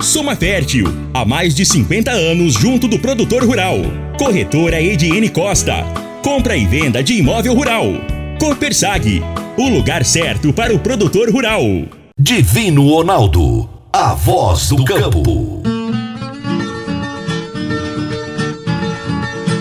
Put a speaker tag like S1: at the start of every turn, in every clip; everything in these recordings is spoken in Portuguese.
S1: Soma Fértil. Há mais de 50 anos junto do produtor rural. Corretora Ediene Costa. Compra e venda de imóvel rural. Copersag. O lugar certo para o produtor rural.
S2: Divino Ronaldo. A voz do campo.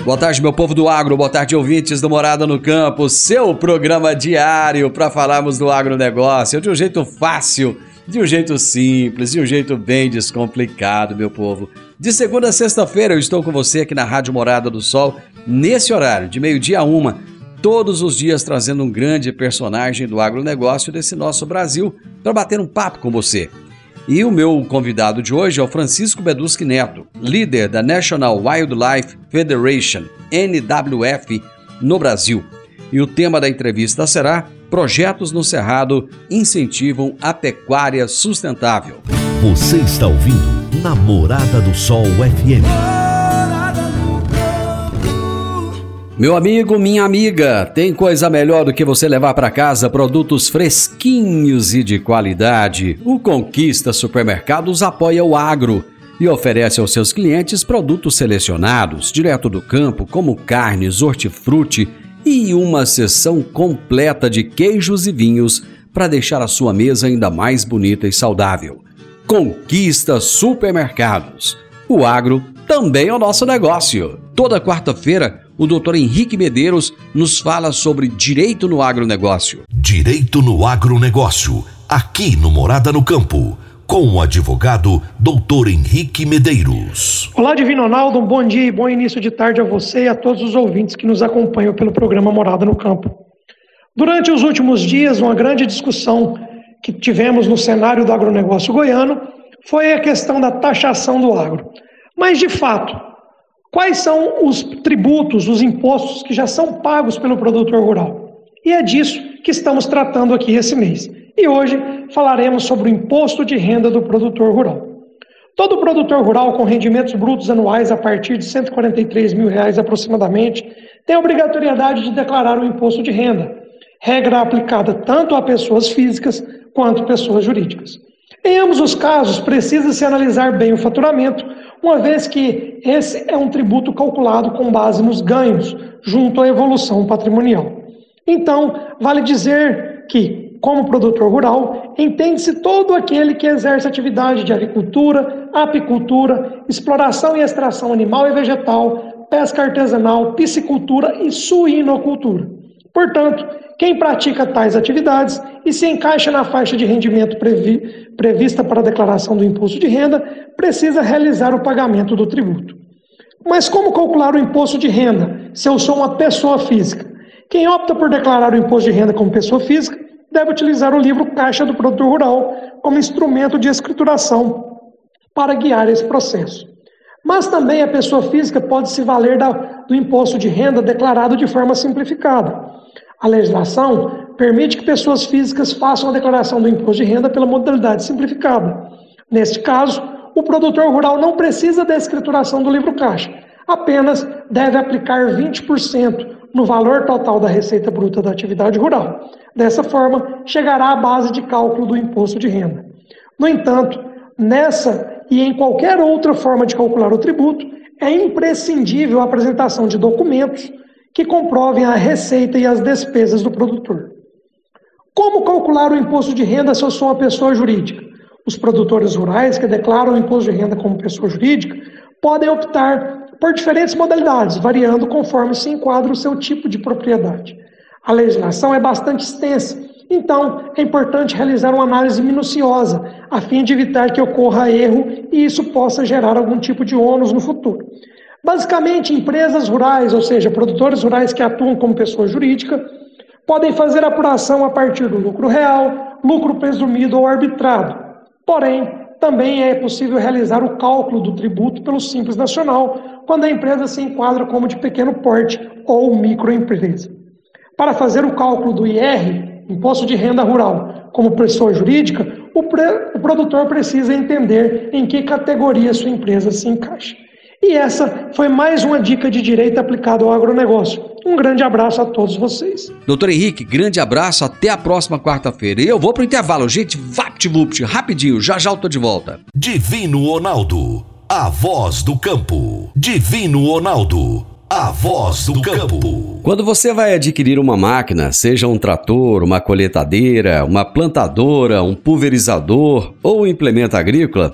S3: Boa tarde, meu povo do agro, boa tarde, ouvintes do Morada no Campo, seu programa diário para falarmos do agronegócio de um jeito fácil, de um jeito simples, de um jeito bem descomplicado, meu povo. De segunda a sexta-feira eu estou com você aqui na Rádio Morada do Sol, nesse horário, de meio-dia a uma, todos os dias trazendo um grande personagem do agronegócio desse nosso Brasil para bater um papo com você. E o meu convidado de hoje é o Francisco Beduski Neto, líder da National Wildlife Federation, NWF, no Brasil. E o tema da entrevista será Projetos no Cerrado incentivam a pecuária sustentável.
S2: Você está ouvindo Namorada do Sol FM.
S3: Meu amigo, minha amiga, tem coisa melhor do que você levar para casa produtos fresquinhos e de qualidade. O Conquista Supermercados apoia o agro e oferece aos seus clientes produtos selecionados, direto do campo, como carnes, hortifruti e uma seção completa de queijos e vinhos para deixar a sua mesa ainda mais bonita e saudável. Conquista Supermercados. O agro também é o nosso negócio. Toda quarta-feira, o Dr. Henrique Medeiros nos fala sobre direito no agronegócio.
S2: Direito no agronegócio. Aqui no Morada no Campo. Com o advogado Dr. Henrique Medeiros.
S4: Olá, Divino Ronaldo, um bom dia e bom início de tarde a você e a todos os ouvintes que nos acompanham pelo programa Morada no Campo. Durante os últimos dias, uma grande discussão que tivemos no cenário do agronegócio goiano foi a questão da taxação do agro. Mas, de fato, quais são os tributos, os impostos que já são pagos pelo produtor rural? E é disso que estamos tratando aqui esse mês. E hoje falaremos sobre o imposto de renda do produtor rural. Todo produtor rural com rendimentos brutos anuais a partir de 143 mil reais aproximadamente tem a obrigatoriedade de declarar o imposto de renda, regra aplicada tanto a pessoas físicas quanto pessoas jurídicas. Em ambos os casos, precisa-se analisar bem o faturamento, uma vez que esse é um tributo calculado com base nos ganhos, junto à evolução patrimonial. Então, vale dizer que, como produtor rural, entende-se todo aquele que exerce atividade de agricultura, apicultura, exploração e extração animal e vegetal, pesca artesanal, piscicultura e suinocultura. Portanto, quem pratica tais atividades e se encaixa na faixa de rendimento previ prevista para a declaração do imposto de renda precisa realizar o pagamento do tributo. Mas como calcular o imposto de renda se eu sou uma pessoa física? Quem opta por declarar o imposto de renda como pessoa física deve utilizar o livro Caixa do Produtor Rural como instrumento de escrituração para guiar esse processo. Mas também a pessoa física pode se valer da, do imposto de renda declarado de forma simplificada. A legislação permite que pessoas físicas façam a declaração do imposto de renda pela modalidade simplificada. Neste caso, o produtor rural não precisa da escrituração do livro caixa, apenas deve aplicar 20% no valor total da receita bruta da atividade rural. Dessa forma, chegará à base de cálculo do imposto de renda. No entanto, nessa e em qualquer outra forma de calcular o tributo, é imprescindível a apresentação de documentos que comprovem a receita e as despesas do produtor. Como calcular o imposto de renda se eu sou uma pessoa jurídica? Os produtores rurais que declaram o imposto de renda como pessoa jurídica podem optar por diferentes modalidades, variando conforme se enquadra o seu tipo de propriedade. A legislação é bastante extensa, então é importante realizar uma análise minuciosa, a fim de evitar que ocorra erro e isso possa gerar algum tipo de ônus no futuro. Basicamente, empresas rurais, ou seja, produtores rurais que atuam como pessoa jurídica, podem fazer apuração a partir do lucro real, lucro presumido ou arbitrado. Porém, também é possível realizar o cálculo do tributo pelo Simples Nacional quando a empresa se enquadra como de pequeno porte ou microempresa. Para fazer o cálculo do IR, Imposto de Renda Rural, como pessoa jurídica, o, o produtor precisa entender em que categoria sua empresa se encaixa. E essa foi mais uma dica de direito aplicado ao agronegócio. Um grande abraço a todos vocês.
S3: Doutor Henrique, grande abraço, até a próxima quarta-feira. E eu vou pro intervalo, gente, vapt-vupt, rapidinho, já já eu tô de volta.
S2: Divino Ronaldo, a voz do campo. Divino Ronaldo, a voz do campo.
S3: Quando você vai adquirir uma máquina, seja um trator, uma colheitadeira, uma plantadora, um pulverizador ou um implemento agrícola,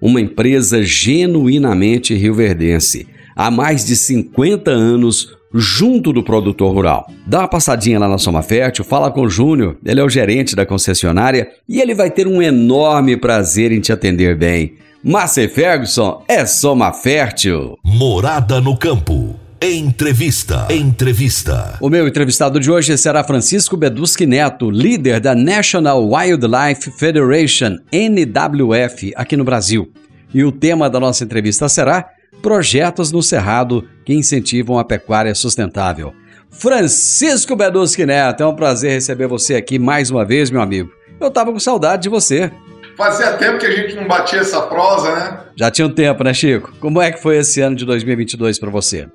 S3: uma empresa genuinamente rioverdense, há mais de 50 anos junto do produtor rural. Dá uma passadinha lá na Soma Fértil, fala com o Júnior, ele é o gerente da concessionária e ele vai ter um enorme prazer em te atender bem. Márcia Ferguson é Soma Fértil.
S2: Morada no campo. Entrevista. Entrevista.
S3: O meu entrevistado de hoje será Francisco Beduski Neto, líder da National Wildlife Federation, NWF, aqui no Brasil. E o tema da nossa entrevista será Projetos no Cerrado que incentivam a pecuária sustentável. Francisco Beduski Neto, é um prazer receber você aqui mais uma vez, meu amigo. Eu tava com saudade de você.
S5: Fazia tempo que a gente não batia essa prosa, né?
S3: Já tinha um tempo, né, Chico? Como é que foi esse ano de 2022 para você?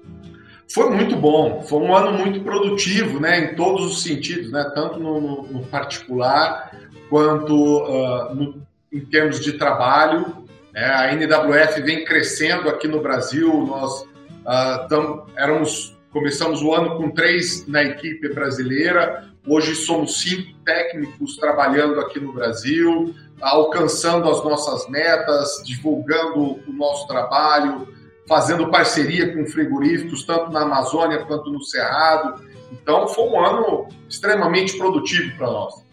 S5: Foi muito bom, foi um ano muito produtivo, né, em todos os sentidos, né, tanto no, no, no particular quanto uh, no, em termos de trabalho. É, a NWF vem crescendo aqui no Brasil, nós uh, tam, éramos, começamos o ano com três na equipe brasileira, hoje somos cinco técnicos trabalhando aqui no Brasil, alcançando as nossas metas, divulgando o nosso trabalho, fazendo parceria com frigoríficos, tanto na Amazônia quanto no Cerrado. Então, foi um ano extremamente produtivo para nós.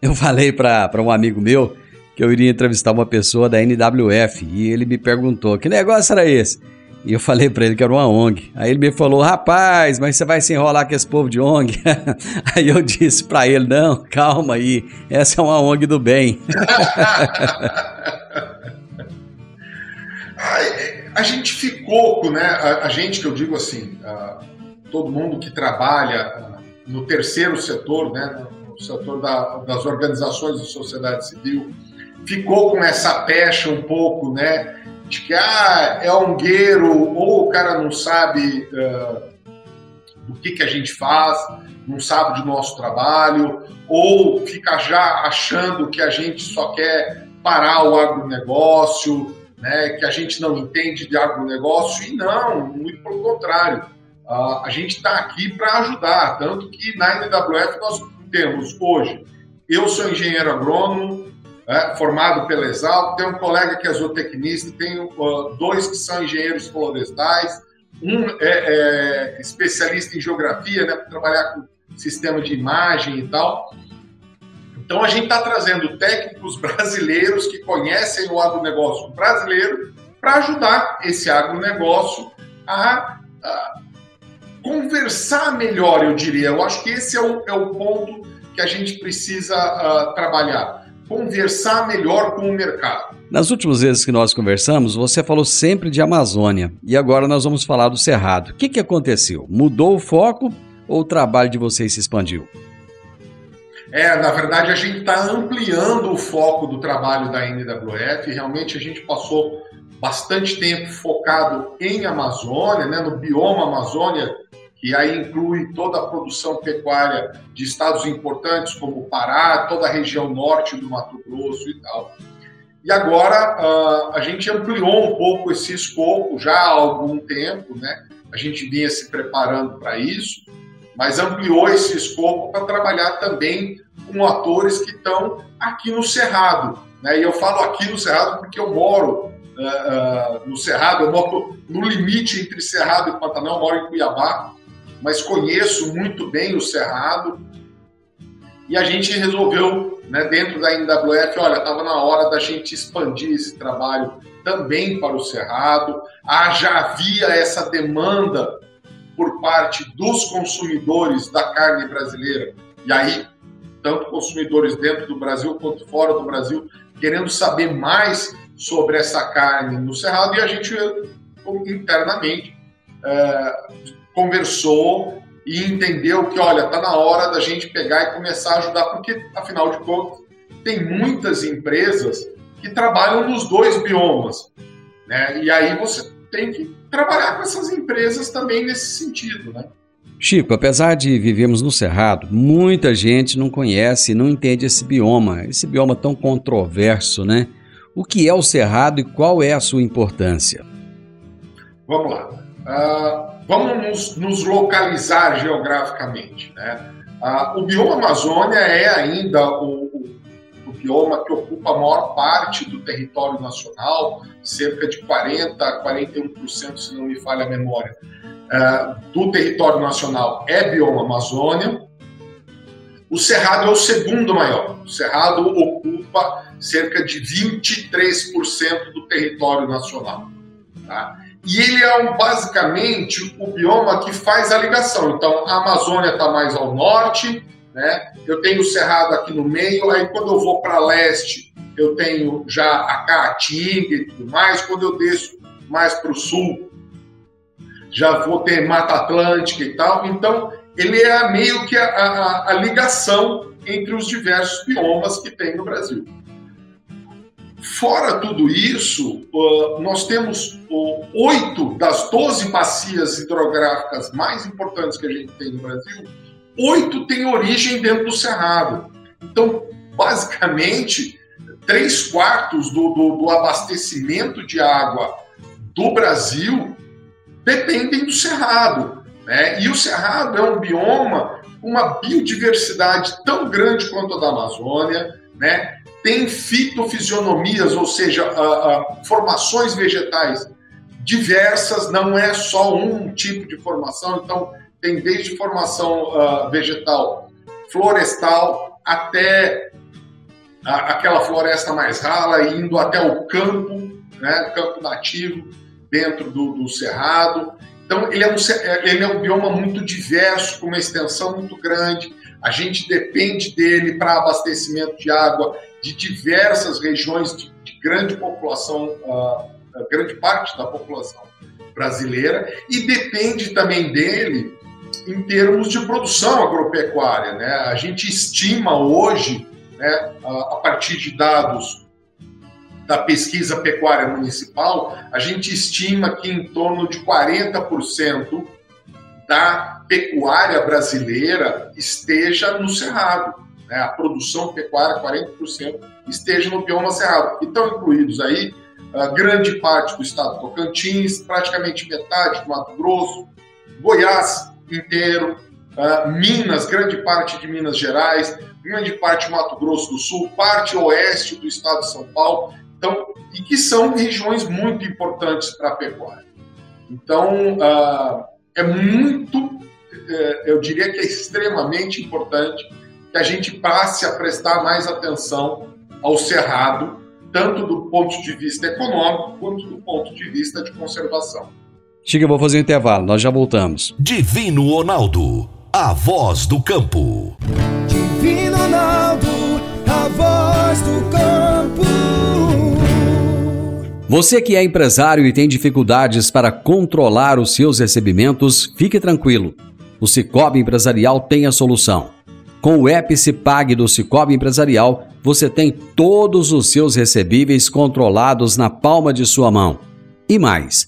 S3: Eu falei para um amigo meu que eu iria entrevistar uma pessoa da NWF e ele me perguntou: que negócio era esse? E eu falei para ele que era uma ONG. Aí ele me falou: rapaz, mas você vai se enrolar com esse povo de ONG? aí eu disse para ele: não, calma aí, essa é uma ONG do bem.
S5: a gente ficou, né? A, a, gente que eu digo assim, a, todo mundo que trabalha a, no terceiro setor, né? No setor da, das organizações de sociedade civil, ficou com essa pecha um pouco, né? De que ah, é ongueiro, ou o cara não sabe uh, do que, que a gente faz, não sabe do nosso trabalho, ou fica já achando que a gente só quer parar o agronegócio, né, que a gente não entende de agronegócio, e não, muito pelo contrário. Uh, a gente está aqui para ajudar, tanto que na NWF nós temos hoje, eu sou engenheiro agrônomo, é, formado pela Exalc, tenho um colega que é zootecnista, tenho uh, dois que são engenheiros florestais, um é, é especialista em geografia, né, para trabalhar com sistema de imagem e tal, então a gente está trazendo técnicos brasileiros que conhecem o agronegócio brasileiro para ajudar esse agronegócio a, a, conversar melhor, eu diria. Eu acho que esse é o, é o ponto que a gente precisa uh, trabalhar. Conversar melhor com o mercado.
S3: Nas últimas vezes que nós conversamos, você falou sempre de Amazônia e agora nós vamos falar do Cerrado. O que, que aconteceu? Mudou o foco ou o trabalho de vocês se expandiu?
S5: É, na verdade, a gente está ampliando o foco do trabalho da NWF. Realmente, a gente passou bastante tempo focado em Amazônia, né, no bioma Amazônia, que aí inclui toda a produção pecuária de estados importantes como Pará, toda a região norte do Mato Grosso e tal. E agora uh, a gente ampliou um pouco esse escopo já há algum tempo, né? A gente vinha se preparando para isso, mas ampliou esse escopo para trabalhar também com atores que estão aqui no Cerrado. Né? E eu falo aqui no Cerrado porque eu moro uh, uh, no Cerrado, eu moro no limite entre Cerrado e Pantanal, eu moro em Cuiabá, mas conheço muito bem o Cerrado. E a gente resolveu, né, dentro da NWF, olha, estava na hora da gente expandir esse trabalho também para o Cerrado. Ah, já havia essa demanda por parte dos consumidores da carne brasileira. E aí, tanto consumidores dentro do Brasil quanto fora do Brasil, querendo saber mais sobre essa carne no Cerrado. E a gente, internamente, é, conversou e entendeu que, olha, está na hora da gente pegar e começar a ajudar, porque, afinal de contas, tem muitas empresas que trabalham nos dois biomas. Né? E aí você tem que trabalhar com essas empresas também nesse sentido. Né?
S3: Chico, apesar de vivermos no Cerrado, muita gente não conhece, não entende esse bioma, esse bioma tão controverso, né? O que é o Cerrado e qual é a sua importância?
S5: Vamos lá. Uh, vamos nos, nos, localizar geograficamente. Né? Uh, o bioma Amazônia é ainda o, o, bioma que ocupa a maior parte do território nacional, cerca de 40% a 41%, se não me falha a memória, uh, do território nacional é bioma Amazônia. O Cerrado é o segundo maior. O Cerrado ocupa cerca de 23% do território nacional. Tá? E ele é um, basicamente o bioma que faz a ligação. Então, a Amazônia está mais ao norte, né? eu tenho o Cerrado aqui no meio, aí quando eu vou para leste, eu tenho já a Caatinga e tudo mais, quando eu desço mais para o sul, já vou ter Mata Atlântica e tal. Então, ele é meio que a, a, a ligação entre os diversos biomas que tem no Brasil. Fora tudo isso, nós temos oito das doze bacias hidrográficas mais importantes que a gente tem no Brasil, oito têm origem dentro do Cerrado. Então, basicamente, três quartos do, do, do abastecimento de água do Brasil dependem do Cerrado. Né? E o Cerrado é um bioma uma biodiversidade tão grande quanto a da Amazônia, né? tem fitofisionomias, ou seja, uh, formações vegetais diversas, não é só um tipo de formação, então tem desde formação uh, vegetal florestal até a, aquela floresta mais rala, indo até o campo, né, campo nativo, dentro do, do cerrado. Então, ele é, um, ele é um bioma muito diverso, com uma extensão muito grande. A gente depende dele para abastecimento de água de diversas regiões de, de grande população, uh, grande parte da população brasileira, e depende também dele em termos de produção agropecuária. Né? A gente estima hoje, né, a, partir de dados da pesquisa pecuária municipal, a gente estima que em torno de 40% da pecuária brasileira esteja no cerrado né, a produção pecuária, 40%, esteja no bioma cerrado. E estão incluídos aí uh, grande parte do estado do Tocantins, praticamente metade do Mato Grosso, Goiás inteiro, uh, Minas, grande parte de Minas Gerais, grande parte do Mato Grosso do Sul, parte oeste do estado de São Paulo, então, e que são regiões muito importantes para a pecuária. Então, uh, é muito, eh, eu diria que é extremamente importante que a gente passe a prestar mais atenção ao cerrado, tanto do ponto de vista econômico quanto do ponto de vista de conservação.
S3: Chica, eu vou fazer um intervalo, nós já voltamos.
S2: Divino Ronaldo, a voz do campo.
S6: Divino Ronaldo, a voz do campo.
S3: Você que é empresário e tem dificuldades para controlar os seus recebimentos, fique tranquilo. O Cicobi Empresarial tem a solução. Com o Epicipag do Cicobi Empresarial, você tem todos os seus recebíveis controlados na palma de sua mão. E mais,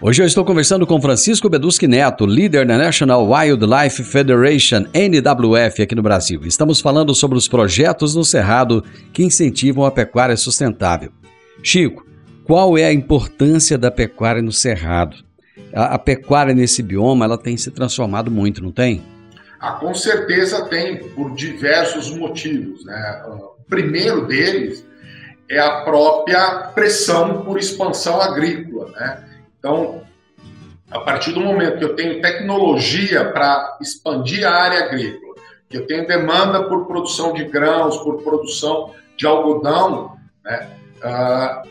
S3: Hoje eu estou conversando com Francisco Beduschi Neto, líder da National Wildlife Federation, NWF, aqui no Brasil. Estamos falando sobre os projetos no Cerrado que incentivam a pecuária sustentável. Chico, qual é a importância da pecuária no Cerrado? A, a pecuária nesse bioma ela tem se transformado muito, não tem?
S5: Ah, com certeza tem, por diversos motivos. Né? O primeiro deles é a própria pressão por expansão agrícola. Né? Então, a partir do momento que eu tenho tecnologia para expandir a área agrícola, que eu tenho demanda por produção de grãos, por produção de algodão, né, uh,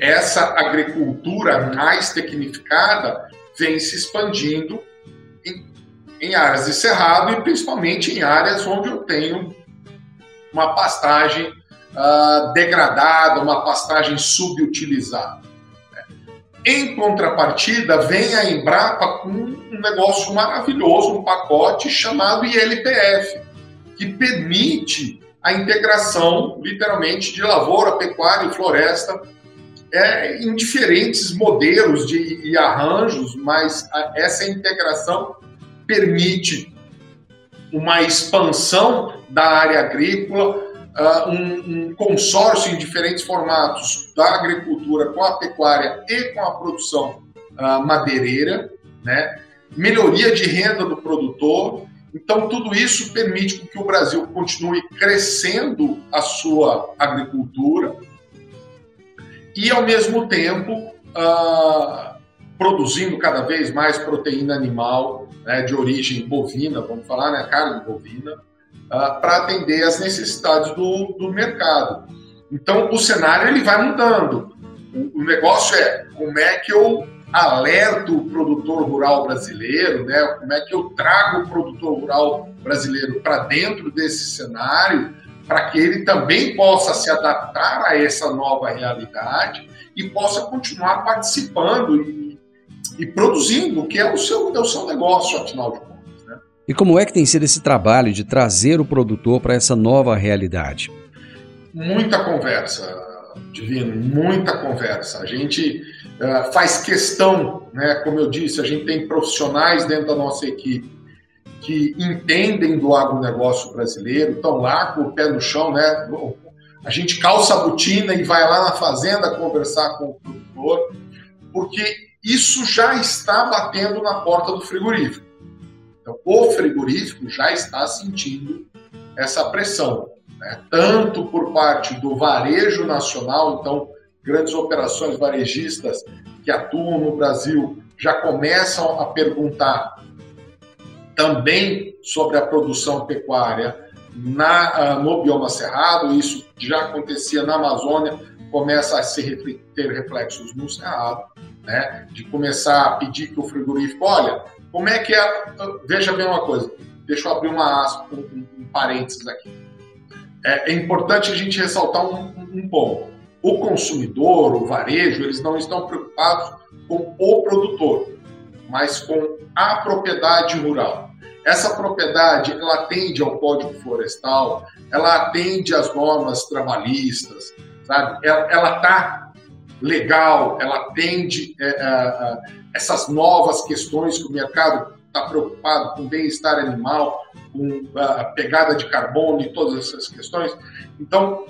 S5: essa agricultura mais tecnificada vem se expandindo em, em áreas de cerrado e principalmente em áreas onde eu tenho uma pastagem uh, degradada, uma pastagem subutilizada. Em contrapartida, vem a Embrapa com um negócio maravilhoso, um pacote chamado ILPF, que permite a integração, literalmente, de lavoura, pecuária e floresta é, em diferentes modelos de, e arranjos, mas a, essa integração permite uma expansão da área agrícola uh, um, um, consórcio em diferentes formatos da agricultura com a pecuária e com a produção uh, madeireira, né? melhoria de renda do produtor. Então, tudo isso permite que o Brasil continue crescendo a sua agricultura e, ao mesmo tempo, uh, produzindo cada vez mais proteína animal né, de origem bovina, vamos falar, né, carne bovina, uh, para atender às necessidades do, do mercado. Então, o cenário ele vai mudando. O, o, negócio é como é que eu alerto o produtor rural brasileiro, né? como é que eu trago o produtor rural brasileiro para dentro desse cenário, para que ele também possa se adaptar a essa nova realidade e possa continuar participando e, e produzindo, que é o seu, é o seu negócio, afinal de contas.
S3: E como é que tem sido esse trabalho de trazer o produtor para essa nova realidade?
S5: Muita conversa, Divino, muita conversa. A gente uh, faz questão, né? Como eu disse, a gente tem profissionais dentro da nossa equipe que entendem do agronegócio brasileiro, estão lá com o pé no chão, né? A gente calça a botina e vai lá na fazenda conversar com o produtor, porque isso já está batendo na porta do frigorífico. Então, o frigorífico já está sentindo essa pressão, né? tanto por parte do varejo nacional, então, grandes operações varejistas que atuam no Brasil já começam a perguntar também sobre a produção pecuária na, ah, no bioma cerrado, isso já acontecia na Amazônia, começa a se ter reflexos no cerrado, né? de começar a pedir que o frigorífico, olha, como é que é? Veja bem uma coisa, deixa eu abrir uma aspa, um, um parênteses aqui. É, é, importante a gente ressaltar um, um ponto. O consumidor, o varejo, eles não estão preocupados com o produtor, mas com a propriedade rural. Essa propriedade, ela atende ao Código Florestal, ela atende às normas trabalhistas, sabe? Ela está legal, ela atende é, é, é, essas novas questões que o mercado está preocupado com bem-estar animal, com a pegada de carbono e todas essas questões. Então,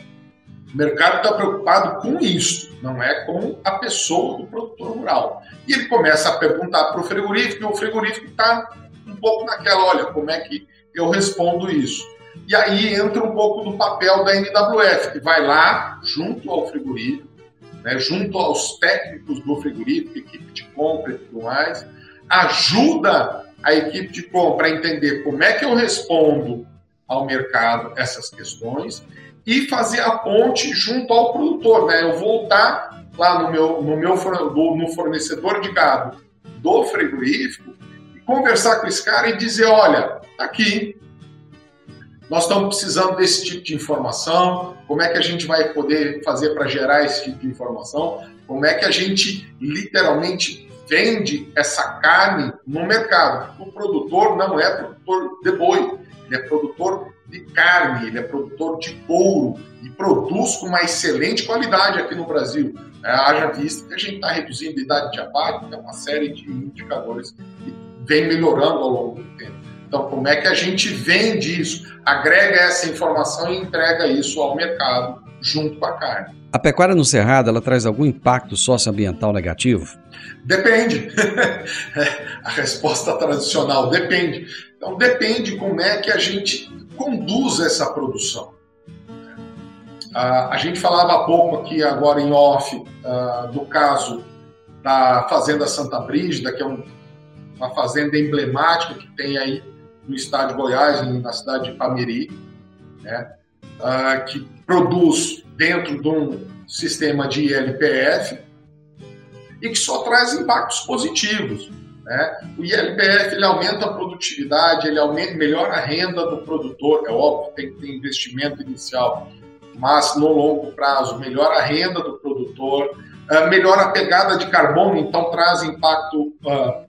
S5: o mercado está preocupado com isso, não é com a pessoa do produtor rural. E ele começa a perguntar para o frigorífico, e o frigorífico está um pouco naquela, olha, como é que eu respondo isso? E aí entra um pouco do papel da NWF, que vai lá junto ao frigorífico, né, junto aos técnicos do frigorífico, equipe de compra e tudo mais, ajuda a equipe de compra a entender como é que eu respondo ao mercado essas questões e fazer a ponte junto ao produtor, né? Eu voltar lá no meu, no meu no fornecedor de gado do frigorífico e conversar com esse cara e dizer, olha, tá aqui, nós estamos precisando desse tipo de informação, como é que a gente vai poder fazer para gerar esse tipo de informação, como é que a gente literalmente vende essa carne no mercado. O produtor não é produtor de boi, ele é produtor de carne, ele é produtor de couro e produz com uma excelente qualidade aqui no Brasil. É, haja vista que a gente está reduzindo a idade de abate, é uma série de indicadores que vem melhorando ao longo do tempo. Então, como é que a gente vende isso, agrega essa informação e entrega isso ao mercado junto com a carne?
S3: A pecuária no Cerrado, ela traz algum impacto socioambiental negativo?
S5: Depende. a resposta tradicional depende. Então, depende como é que a gente conduz essa produção. a gente falava há pouco aqui, agora em off, do caso da Fazenda Santa Brígida, que é uma fazenda emblemática que tem aí no estado de Goiás, na cidade de Pameri, né? que produz dentro de um sistema de ILPF e que só traz impactos positivos. Né? O ILPF ele aumenta a produtividade, ele aumenta, melhora a renda do produtor, é óbvio, tem que ter investimento inicial, mas no longo prazo melhora a renda do produtor, uh, melhora a pegada de carbono, então traz impacto uh,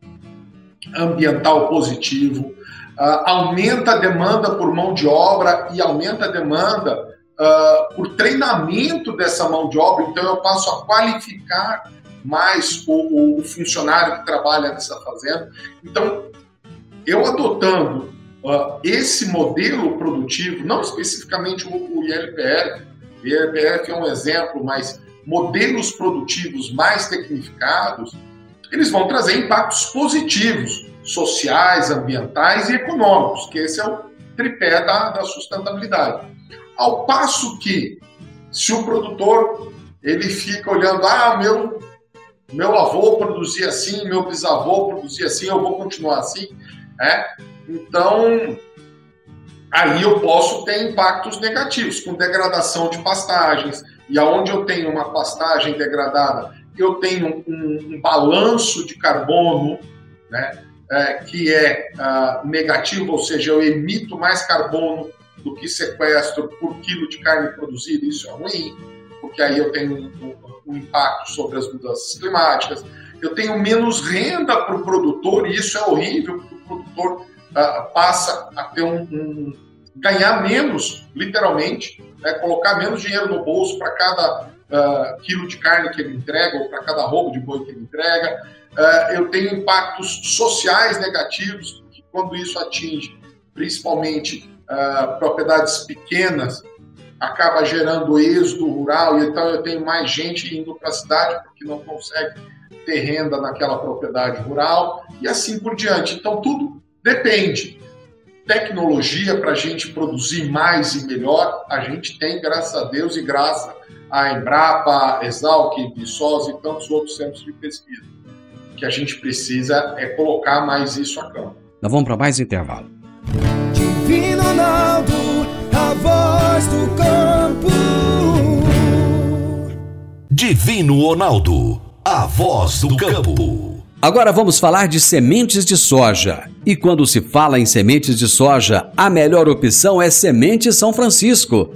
S5: ambiental positivo, uh, aumenta a demanda por mão de obra e aumenta a demanda por treinamento dessa mão de obra, então eu passo a qualificar mais o, o funcionário que trabalha nessa fazenda. Então, eu adotando uh, esse modelo produtivo, não especificamente o, o ILPF, o ILPF é um exemplo, mas modelos produtivos mais tecnificados, eles vão trazer impactos positivos, sociais, ambientais e econômicos, que esse é o tripé da, da sustentabilidade. Ao passo que, se o produtor ele fica olhando, ah, meu meu avô produzia assim, meu bisavô produzia assim, eu vou continuar assim. Né? Então, aí eu posso ter impactos negativos, com degradação de pastagens. E aonde eu tenho uma pastagem degradada, eu tenho um, um balanço de carbono, né, é, que é uh, negativo, ou seja, eu emito mais carbono do que sequestro por quilo de carne produzida, isso é ruim, porque aí eu tenho um, o impacto sobre as mudanças climáticas. Eu tenho menos renda para o produtor, e isso é horrível, porque o produtor uh, passa a ter um, um, ganhar menos, literalmente, né, colocar menos dinheiro no bolso para cada uh, quilo de carne que ele entrega, ou para cada roubo de boi que ele entrega. Uh, eu tenho impactos sociais negativos, que quando isso atinge principalmente propriedades pequenas, acaba gerando êxodo rural, e então eu tenho mais gente indo para a cidade porque não consegue ter renda naquela propriedade rural, e assim por diante. Então, tudo depende. Tecnologia para a gente produzir mais e melhor, a gente tem, graças a Deus, e graças a Embrapa, Exalc, Viçosa e tantos outros centros de pesquisa. O que a gente precisa é colocar mais isso a campo.
S3: Nós vamos para mais intervalo.
S6: Divino Ronaldo, a voz do campo.
S2: Divino Ronaldo, a voz do campo.
S3: Agora vamos falar de sementes de soja. E quando se fala em sementes de soja, a melhor opção é Semente São Francisco.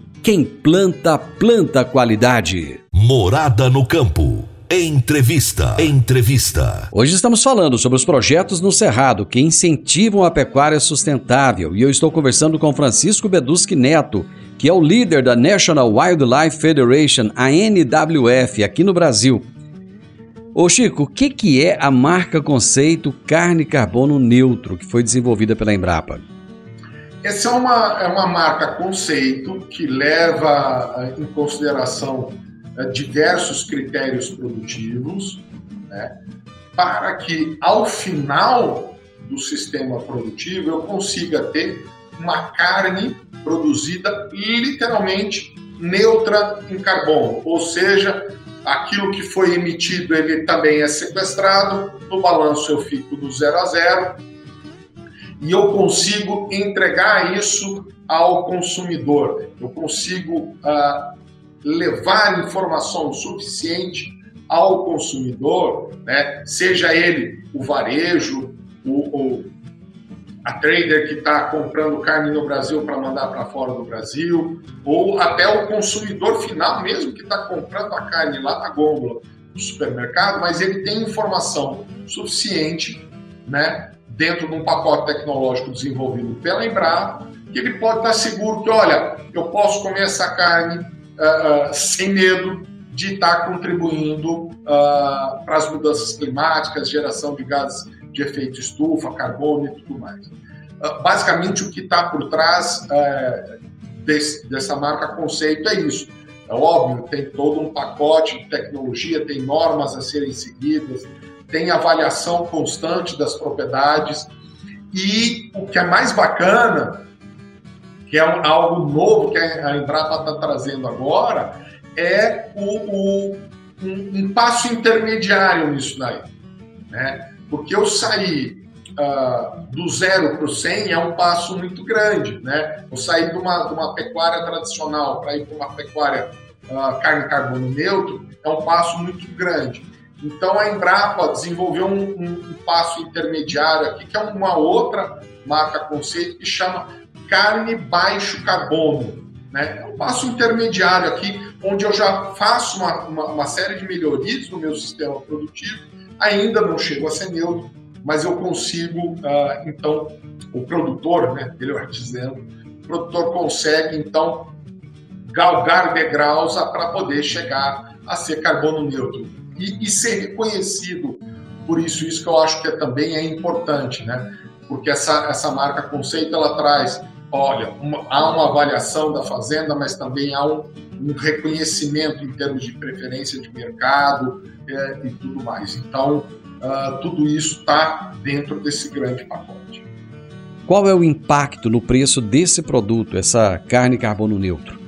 S3: quem planta, planta qualidade.
S2: Morada no campo. Entrevista. Entrevista.
S3: Hoje estamos falando sobre os projetos no Cerrado que incentivam a pecuária sustentável e eu estou conversando com Francisco Beduschi Neto, que é o líder da National Wildlife Federation, a NWF, aqui no Brasil. Ô Chico, o que, que é a marca conceito carne carbono neutro que foi desenvolvida pela Embrapa?
S5: Essa é uma, é uma marca conceito que leva eh, em consideração é, diversos critérios produtivos né, para que ao final do sistema produtivo eu consiga ter uma carne produzida literalmente neutra em carbono, ou seja, aquilo que foi emitido ele também é sequestrado, no balanço eu fico do zero a zero e eu consigo entregar isso ao consumidor, eu consigo uh, levar informação suficiente ao consumidor, né? seja ele o varejo, o, o a trader que está comprando carne no Brasil para mandar para fora do Brasil, ou até o consumidor final mesmo que está comprando a carne lá na gôndola do supermercado, mas ele tem informação suficiente, né, dentro de um pacote tecnológico desenvolvido pela Embrapa, que ele pode estar seguro que, olha, eu posso comer essa carne uh, uh, sem medo de estar contribuindo uh, para as mudanças climáticas, geração de gases de efeito estufa, carbono e tudo mais. Basicamente, o que está por trás uh, desse, dessa marca conceito é isso. É óbvio, tem todo um pacote de tecnologia, tem normas a serem seguidas, tem avaliação constante das propriedades e o que é mais bacana, que é um, algo novo que a Embrapa está trazendo agora, é o, o um, um, passo intermediário nisso daí. Né? Porque eu sair uh, do zero para o 100 é um passo muito grande, né? Eu sair de uma, de uma pecuária tradicional para ir para uma pecuária uh, carne carbono neutro é um passo muito grande. Então a Embrapa desenvolveu um, um, passo intermediário aqui, que é uma outra marca conceito que chama carne baixo carbono. Né? É um passo intermediário aqui, onde eu já faço uma, uma, uma série de melhorias no meu sistema produtivo Ainda não chego a ser neutro, mas eu consigo, uh, então, o produtor, né, melhor dizendo, o produtor consegue, então, galgar degraus para poder chegar a ser carbono neutro e, e, ser reconhecido por isso, isso que eu acho que é, também é importante, né? Porque essa, essa marca conceito ela traz, olha, uma, há uma avaliação da fazenda, mas também há um, um reconhecimento em termos de preferência de mercado, é, e tudo mais. Então, uh, tudo isso está dentro desse grande pacote.
S3: Qual é o impacto no preço desse produto, essa carne carbono neutro?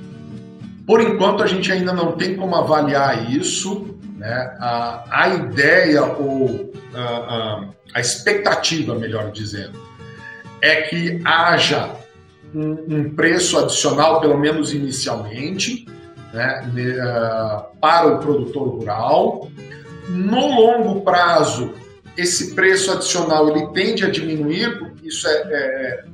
S5: Por enquanto, a gente ainda não tem como avaliar isso. Né? A, a ideia ou a, a, a expectativa, melhor dizendo, é que haja um, um preço adicional, pelo menos inicialmente, né, para o produtor rural. No longo prazo, esse preço adicional ele tende a diminuir, porque isso é, é,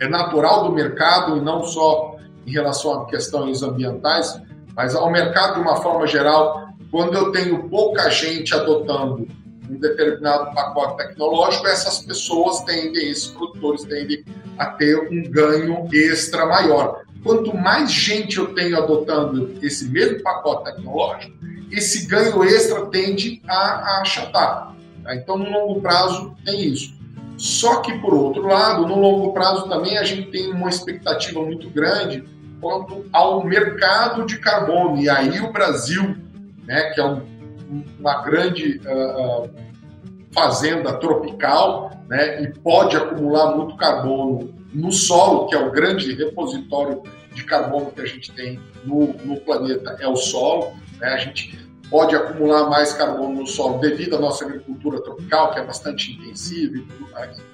S5: é natural do mercado e não só em relação a questões ambientais, mas ao mercado de uma forma geral, quando eu tenho pouca gente adotando um determinado pacote tecnológico, essas pessoas tendem, esses produtores tendem a ter um ganho extra maior. Quanto mais gente eu tenho adotando esse mesmo pacote tecnológico, esse ganho extra tende a, achatar. Tá? Então, no longo prazo, tem isso. Só que, por outro lado, no longo prazo também a gente tem uma expectativa muito grande quanto ao mercado de carbono. E aí o Brasil, né, que é um, uma grande uh, fazenda tropical né, e pode acumular muito carbono no solo, que é o grande repositório de carbono que a gente tem no, no planeta, é o solo. Né? A gente pode acumular mais carbono no solo devido à nossa agricultura tropical, que é bastante intensiva e tudo mais.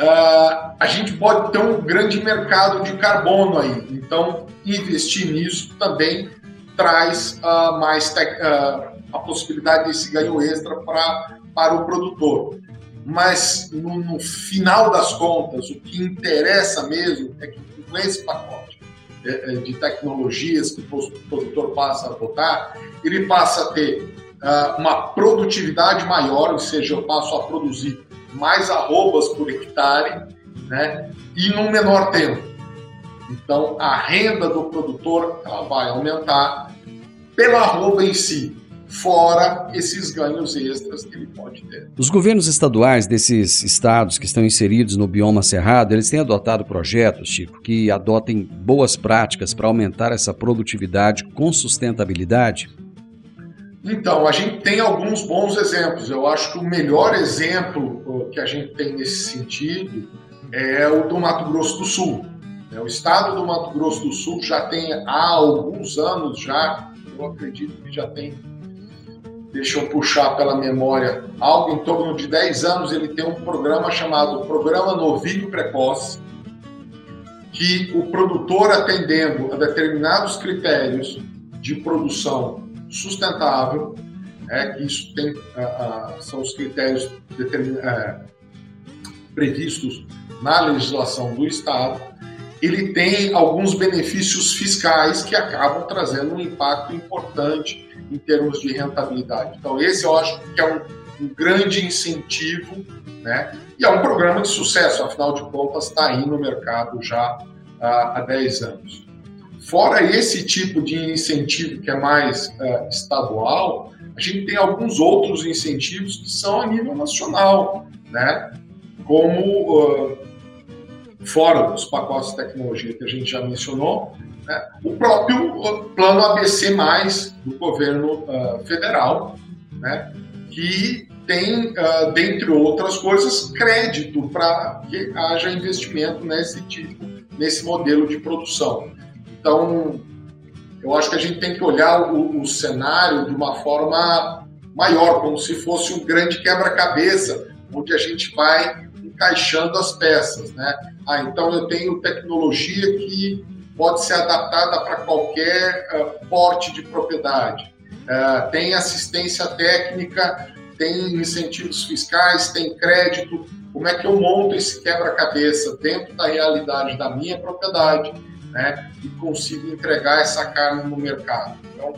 S5: Uh, a gente pode ter um grande mercado de carbono aí, então investir nisso também traz uh, mais uh, a possibilidade desse ganho extra pra, para o produtor. Mas no, no, final das contas, o que interessa mesmo é que com esse pacote é, é, de tecnologias que o produtor passa a adotar, ele passa a ter uma produtividade maior, ou seja, eu passo a produzir mais arrobas por hectare, né, e num menor tempo. Então, a renda do produtor ela vai aumentar pela arroba em si, fora esses ganhos extras que ele pode ter.
S3: Os governos estaduais desses estados que estão inseridos no bioma cerrado, eles têm adotado projetos, Chico, que adotem boas práticas para aumentar essa produtividade com sustentabilidade?
S5: Então, a gente tem alguns bons exemplos. Eu acho que o melhor exemplo que a gente tem nesse sentido é o do Mato Grosso do Sul. É, o estado do Mato Grosso do Sul já tem há alguns anos já, eu acredito que já tem, deixa eu puxar pela memória, algo em torno de 10 anos, ele tem um programa chamado Programa Novilho Precoce, que o produtor atendendo a determinados critérios de produção sustentável, é, que isso tem, são os critérios é, previstos na legislação do Estado, ele tem alguns benefícios fiscais que acabam trazendo um impacto importante em termos de rentabilidade. Então, esse eu acho que é um, um grande incentivo, né? E é um programa de sucesso, afinal de contas, está aí no mercado já há 10 anos. Fora esse tipo de incentivo que é mais uh, estadual, a gente tem alguns outros incentivos que são a nível nacional, né? Como uh, fora dos pacotes de tecnologia que a gente já mencionou, né? o próprio plano ABC+, do governo uh, federal, né? que tem, dentre outras coisas, crédito para que haja investimento nesse tipo, nesse modelo de produção. Então, eu acho que a gente tem que olhar o, o cenário de uma forma maior, como se fosse um grande quebra-cabeça, onde a gente vai encaixando as peças, né? Ah, então eu tenho tecnologia que pode ser adaptada para qualquer uh, porte de propriedade. Uh, tem assistência técnica, tem incentivos fiscais, tem crédito. Como é que eu monto esse quebra-cabeça dentro da realidade da minha propriedade, né? E consigo entregar essa carne no mercado. Então,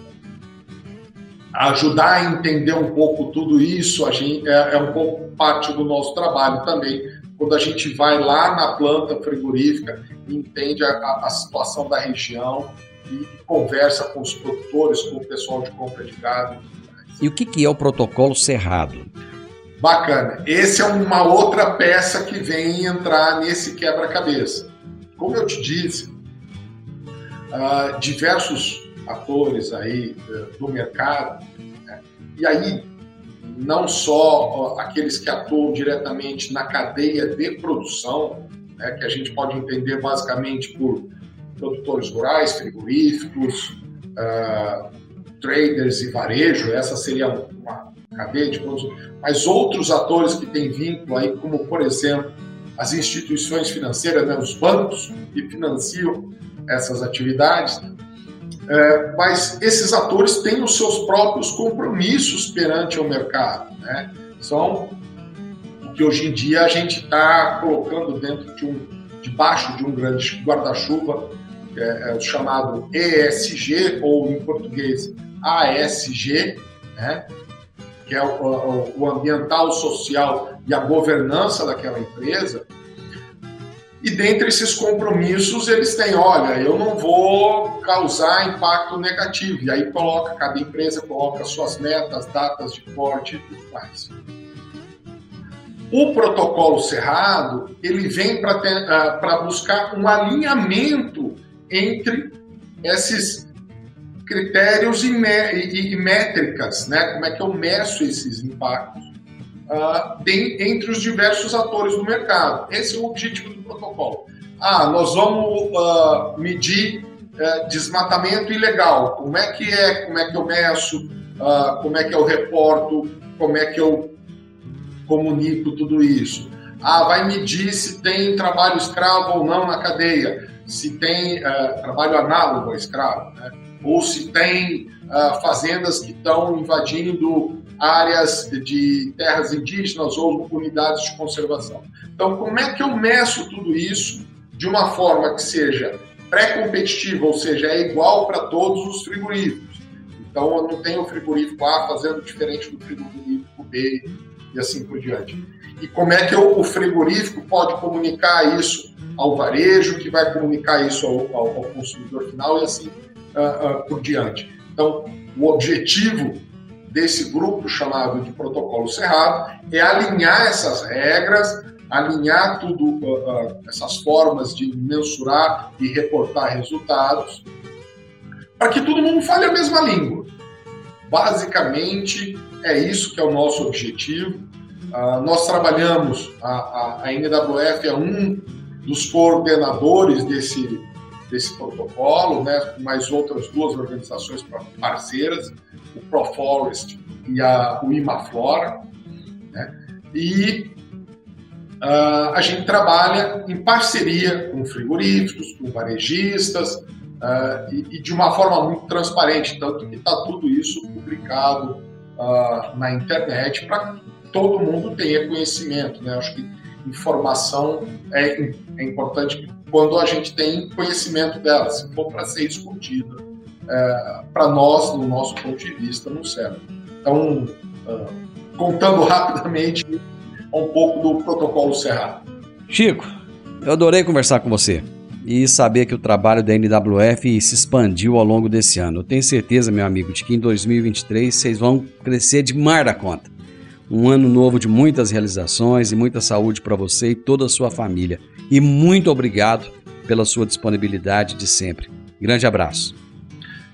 S5: ajudar a entender um pouco tudo isso a gente, é, é um pouco parte do nosso trabalho também, quando a gente vai lá na planta frigorífica e entende a, a situação da região e conversa com os produtores, com o pessoal de compra de gado.
S3: E o que, que é o protocolo cerrado?
S5: Bacana. Esse é uma outra peça que vem entrar nesse quebra-cabeça. Como eu te disse, uh, diversos atores aí uh, do mercado, né? e aí não só aqueles que atuam diretamente na cadeia de produção, né, que a gente pode entender basicamente por produtores rurais, frigoríficos, uh, traders e varejo, essa seria uma cadeia de produção, mas outros atores que têm vínculo aí, como por exemplo as instituições financeiras, né, os bancos que financiam essas atividades, é, mas esses atores têm os seus próprios compromissos perante o mercado. Né? São o que hoje em dia a gente está colocando dentro de um, debaixo de um grande guarda-chuva, é, é, chamado ESG, ou em português ASG, né? que é o, o, o ambiental, social e a governança daquela empresa, e dentre esses compromissos, eles têm, olha, eu não vou causar impacto negativo. E aí coloca, cada empresa coloca suas metas, datas de corte e tudo mais. O protocolo cerrado, ele vem para uh, buscar um alinhamento entre esses critérios e métricas, né? Como é que eu meço esses impactos uh, entre os diversos atores do mercado. Esse é o objetivo do protocolo. Ah, nós vamos uh, medir uh, desmatamento ilegal. Como é que é? Como é que eu meço? Ah, como é que eu reporto? Como é que eu comunico tudo isso? Ah, vai medir se tem trabalho escravo ou não na cadeia, se tem trabalho análogo ao escravo, né? ou se tem fazendas que estão invadindo áreas de terras indígenas ou unidades de conservação. Então, como é que eu meço tudo isso de uma forma que seja pré-competitiva, ou seja, é igual para todos os frigoríficos? Então, eu não tenho o frigorífico A fazendo diferente do frigorífico B e assim por diante. E como é que eu, o frigorífico pode comunicar isso ao varejo, que vai comunicar isso ao, ao, ao consumidor final e assim uh, uh, por diante. Então, o objetivo desse grupo chamado de protocolo cerrado é alinhar essas regras, alinhar tudo uh, uh, essas formas de mensurar e reportar resultados, para que todo mundo fale a mesma língua. basicamente é isso que é o nosso objetivo. Uh, nós trabalhamos, a, a, a NWF é um dos coordenadores desse, desse protocolo, né, mais outras duas organizações parceiras, o ProForest e a, o IMAFlora. Né, e uh, a gente trabalha em parceria com frigoríficos, com varejistas, uh, e, e, de uma forma muito transparente, tanto que está tudo isso publicado uh, na internet para todo mundo tenha conhecimento. Né? Acho que informação é, é importante quando a gente tem conhecimento dela, se for para ser escondida, é, para nós, no nosso ponto de vista, não serve. Então, uh, contando rapidamente um pouco do protocolo Cerrado.
S3: Chico, eu adorei conversar com você e saber que o trabalho da NWF se expandiu ao longo desse ano. Eu tenho certeza, meu amigo, de que em 2023 vocês vão crescer de mar da conta. Um ano novo de muitas realizações e muita saúde para você e toda a sua família. E muito obrigado pela sua disponibilidade de sempre. Grande abraço.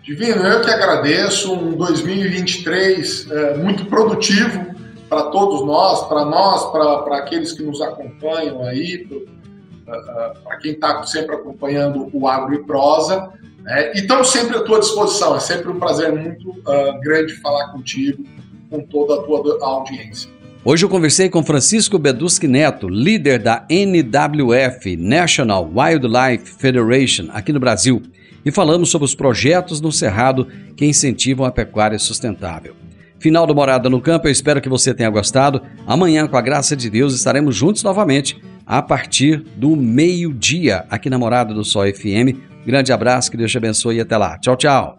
S5: Divino, eu que agradeço. Um 2023 é, muito produtivo para todos nós, para nós, para aqueles que nos acompanham aí, para quem está sempre acompanhando o Agro e Prosa. Né? E estamos sempre à tua disposição. É sempre um prazer muito uh, grande falar contigo, com toda a tua audiência.
S3: Hoje eu conversei com Francisco Beduski Neto, líder da NWF, National Wildlife Federation, aqui no Brasil, e falamos sobre os projetos no Cerrado que incentivam a pecuária sustentável. Final do Morada no Campo, eu espero que você tenha gostado. Amanhã, com a graça de Deus, estaremos juntos novamente a partir do meio-dia aqui na Morada do Sol FM. Grande abraço, que Deus te abençoe e até lá. Tchau, tchau.